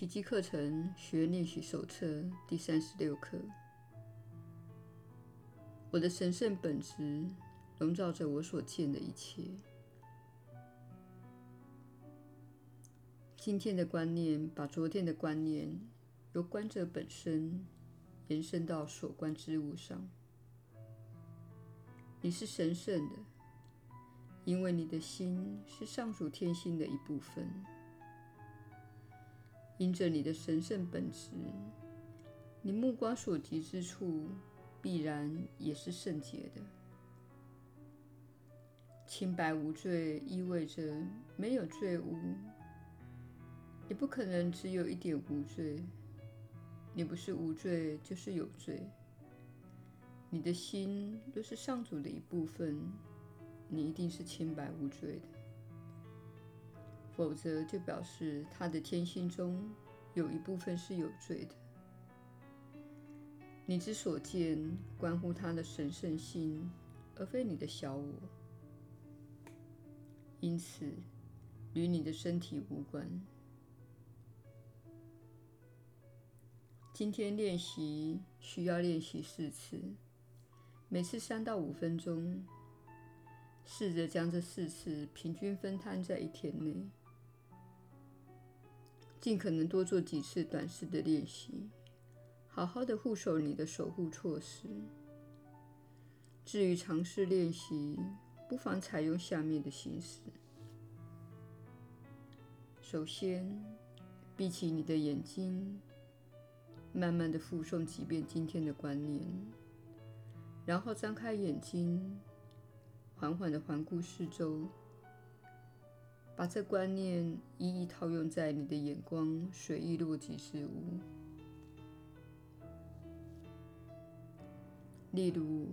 奇迹课程学练习手册第三十六课。我的神圣本质笼罩着我所见的一切。今天的观念把昨天的观念由观者本身延伸到所观之物上。你是神圣的，因为你的心是上主天性的一部分。因着你的神圣本质，你目光所及之处必然也是圣洁的。清白无罪意味着没有罪污，你不可能只有一点无罪。你不是无罪，就是有罪。你的心若是上主的一部分，你一定是清白无罪的。否则，就表示他的天性中有一部分是有罪的。你之所见，关乎他的神圣性，而非你的小我，因此与你的身体无关。今天练习需要练习四次，每次三到五分钟。试着将这四次平均分摊在一天内。尽可能多做几次短时的练习，好好的护守你的守护措施。至于尝试练习，不妨采用下面的形式：首先，闭起你的眼睛，慢慢的复诵几遍今天的观念，然后张开眼睛，缓缓的环顾四周。把这观念一一套用在你的眼光随意落及事物，例如，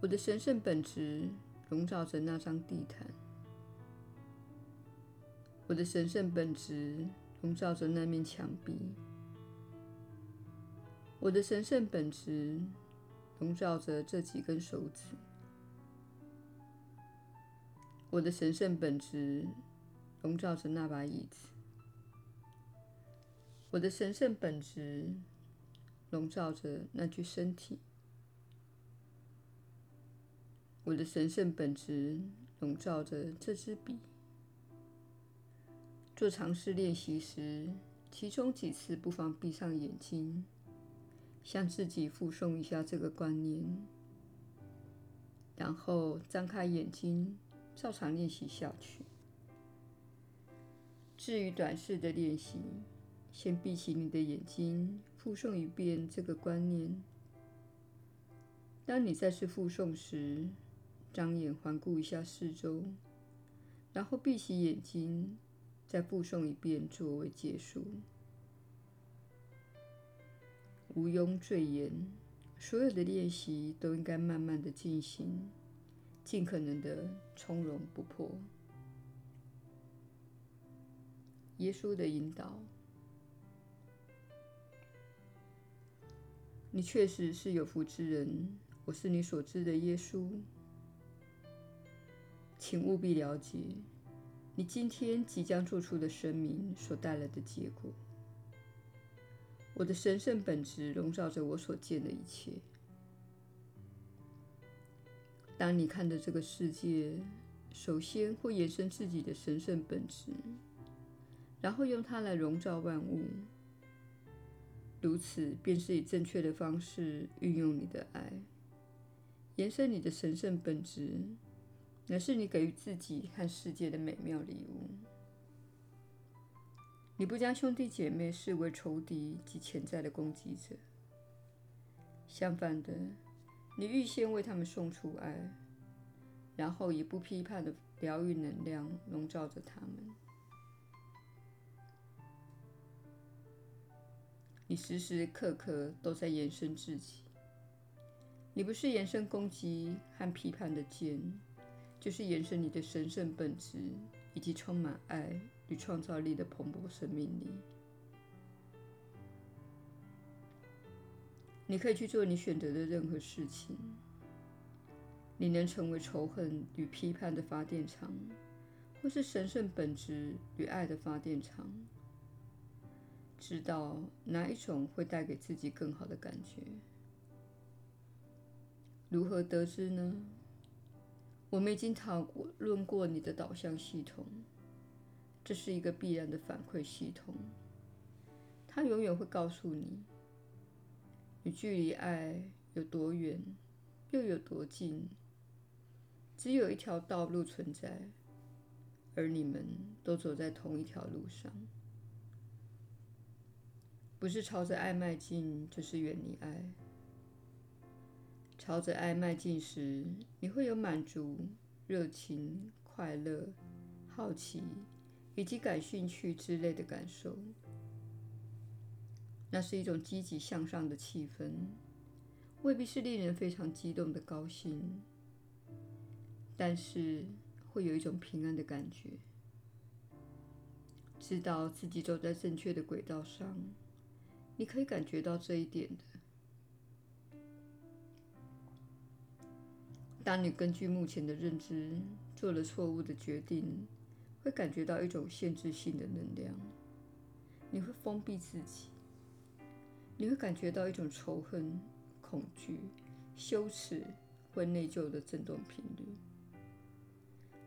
我的神圣本质笼罩着那张地毯；我的神圣本质笼罩着那面墙壁；我的神圣本质笼罩着这几根手指；我的神圣本质。笼罩着那把椅子，我的神圣本质笼罩着那具身体，我的神圣本质笼罩着这支笔。做尝试练习时，其中几次不妨闭上眼睛，向自己复诵一下这个观念，然后张开眼睛，照常练习下去。至于短视的练习，先闭起你的眼睛，复诵一遍这个观念。当你再次复诵时，张眼环顾一下四周，然后闭起眼睛，再复诵一遍作为结束。毋庸赘言，所有的练习都应该慢慢的进行，尽可能的从容不迫。耶稣的引导，你确实是有福之人。我是你所知的耶稣，请务必了解你今天即将做出的声明所带来的结果。我的神圣本质笼罩着我所见的一切。当你看着这个世界，首先会延伸自己的神圣本质。然后用它来笼罩万物，如此便是以正确的方式运用你的爱，延伸你的神圣本质，乃是你给予自己和世界的美妙礼物。你不将兄弟姐妹视为仇敌及潜在的攻击者，相反的，你预先为他们送出爱，然后以不批判的疗愈能量笼罩着他们。你时时刻刻都在延伸自己。你不是延伸攻击和批判的剑，就是延伸你的神圣本质以及充满爱与创造力的蓬勃生命力。你可以去做你选择的任何事情。你能成为仇恨与批判的发电厂，或是神圣本质与爱的发电厂。知道哪一种会带给自己更好的感觉。如何得知呢？我们已经讨论过你的导向系统，这是一个必然的反馈系统。它永远会告诉你，你距离爱有多远，又有多近。只有一条道路存在，而你们都走在同一条路上。不是朝着爱迈进，就是远离爱。朝着爱迈进时，你会有满足、热情、快乐、好奇以及感兴趣之类的感受。那是一种积极向上的气氛，未必是令人非常激动的高兴，但是会有一种平安的感觉，知道自己走在正确的轨道上。你可以感觉到这一点的。当你根据目前的认知做了错误的决定，会感觉到一种限制性的能量。你会封闭自己，你会感觉到一种仇恨、恐惧、羞耻或内疚的振动频率。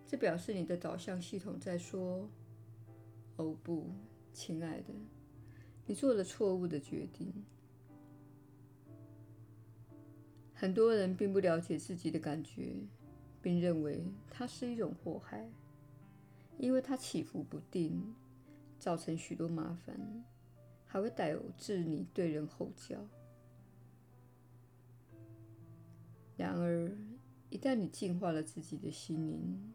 这表示你的导向系统在说：“哦不，亲爱的，你做了错误的决定。”很多人并不了解自己的感觉，并认为它是一种祸害，因为它起伏不定，造成许多麻烦，还会导致你对人吼叫。然而，一旦你净化了自己的心灵，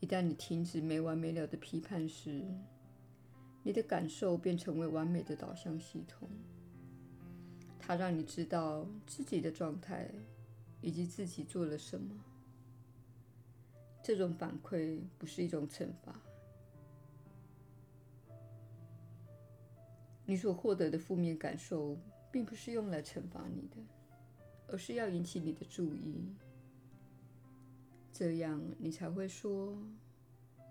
一旦你停止没完没了的批判时，你的感受便成为完美的导向系统。它让你知道自己的状态，以及自己做了什么。这种反馈不是一种惩罚。你所获得的负面感受，并不是用来惩罚你的，而是要引起你的注意。这样你才会说：“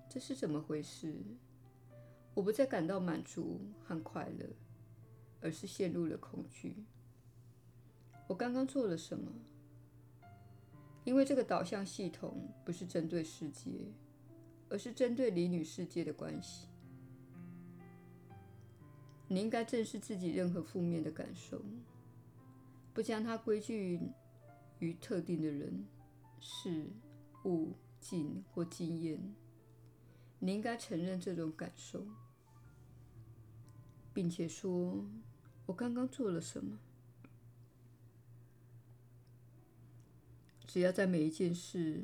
这是怎么回事？我不再感到满足和快乐，而是陷入了恐惧。”我刚刚做了什么？因为这个导向系统不是针对世界，而是针对灵与世界的关系。你应该正视自己任何负面的感受，不将它归咎于特定的人、事物、境或经验。你应该承认这种感受，并且说：“我刚刚做了什么？”只要在每一件事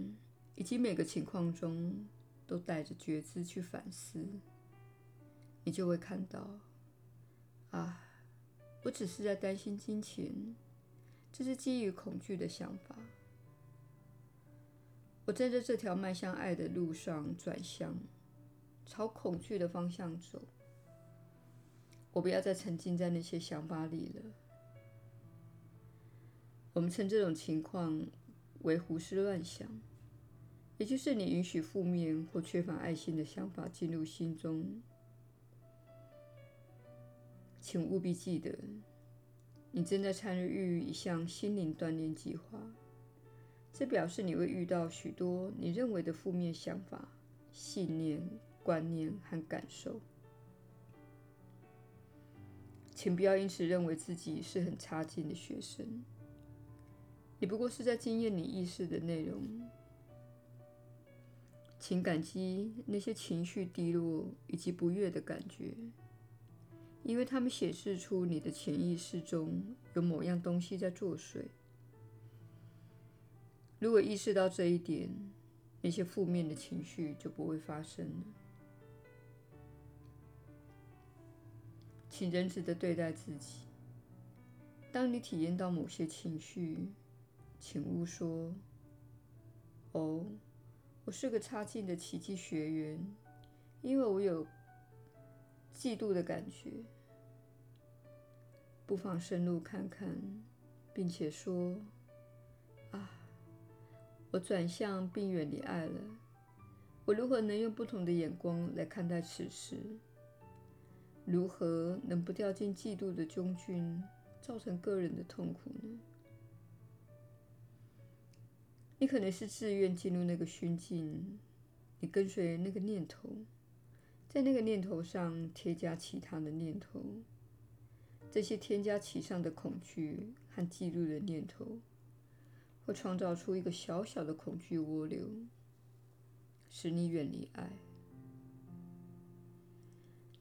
以及每个情况中都带着觉知去反思，你就会看到：啊，我只是在担心金钱，这是基于恐惧的想法。我在这条迈向爱的路上转向，朝恐惧的方向走。我不要再沉浸在那些想法里了。我们称这种情况为胡思乱想，也就是你允许负面或缺乏爱心的想法进入心中。请务必记得，你正在参与一项心灵锻炼计划。这表示你会遇到许多你认为的负面想法、信念、观念和感受。请不要因此认为自己是很差劲的学生。你不过是在经验你意识的内容，请感激那些情绪低落以及不悦的感觉，因为它们显示出你的潜意识中有某样东西在作祟。如果意识到这一点，那些负面的情绪就不会发生了。请仁慈地对待自己。当你体验到某些情绪，请勿说：“哦，我是个差劲的奇迹学员，因为我有嫉妒的感觉。”不妨深入看看，并且说：“啊，我转向并远离爱了。我如何能用不同的眼光来看待此事？如何能不掉进嫉妒的窘境，造成个人的痛苦呢？你可能是自愿进入那个熏境，你跟随那个念头，在那个念头上添加其他的念头，这些添加其上的恐惧和嫉妒的念头，会创造出一个小小的恐惧涡流，使你远离爱。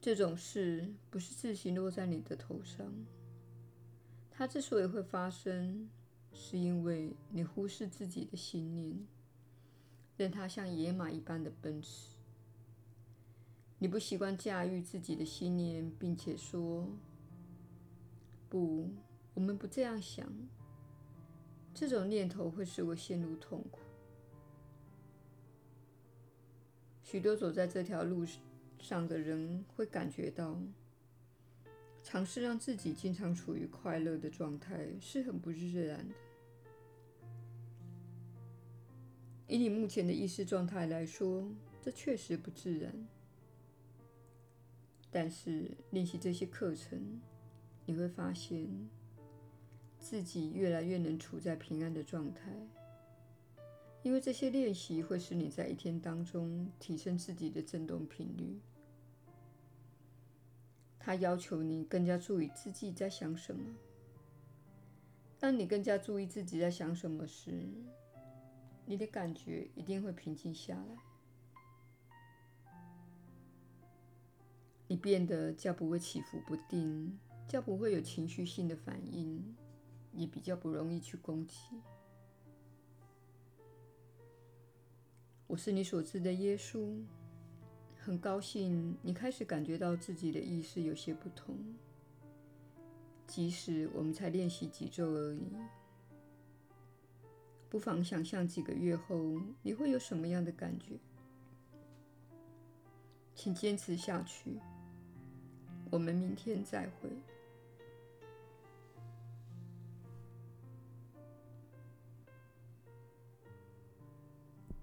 这种事不是自行落在你的头上。它之所以会发生，是因为你忽视自己的信念，任它像野马一般的奔驰。你不习惯驾驭自己的信念，并且说：“不，我们不这样想。”这种念头会使我陷入痛苦。许多走在这条路上。上的人会感觉到，尝试让自己经常处于快乐的状态是很不自然的。以你目前的意识状态来说，这确实不自然。但是练习这些课程，你会发现自己越来越能处在平安的状态，因为这些练习会使你在一天当中提升自己的振动频率。它要求你更加注意自己在想什么。当你更加注意自己在想什么时，你的感觉一定会平静下来。你变得较不会起伏不定，较不会有情绪性的反应，也比较不容易去攻击。我是你所知的耶稣。很高兴你开始感觉到自己的意识有些不同，即使我们才练习几周而已。不妨想象几个月后你会有什么样的感觉。请坚持下去，我们明天再会。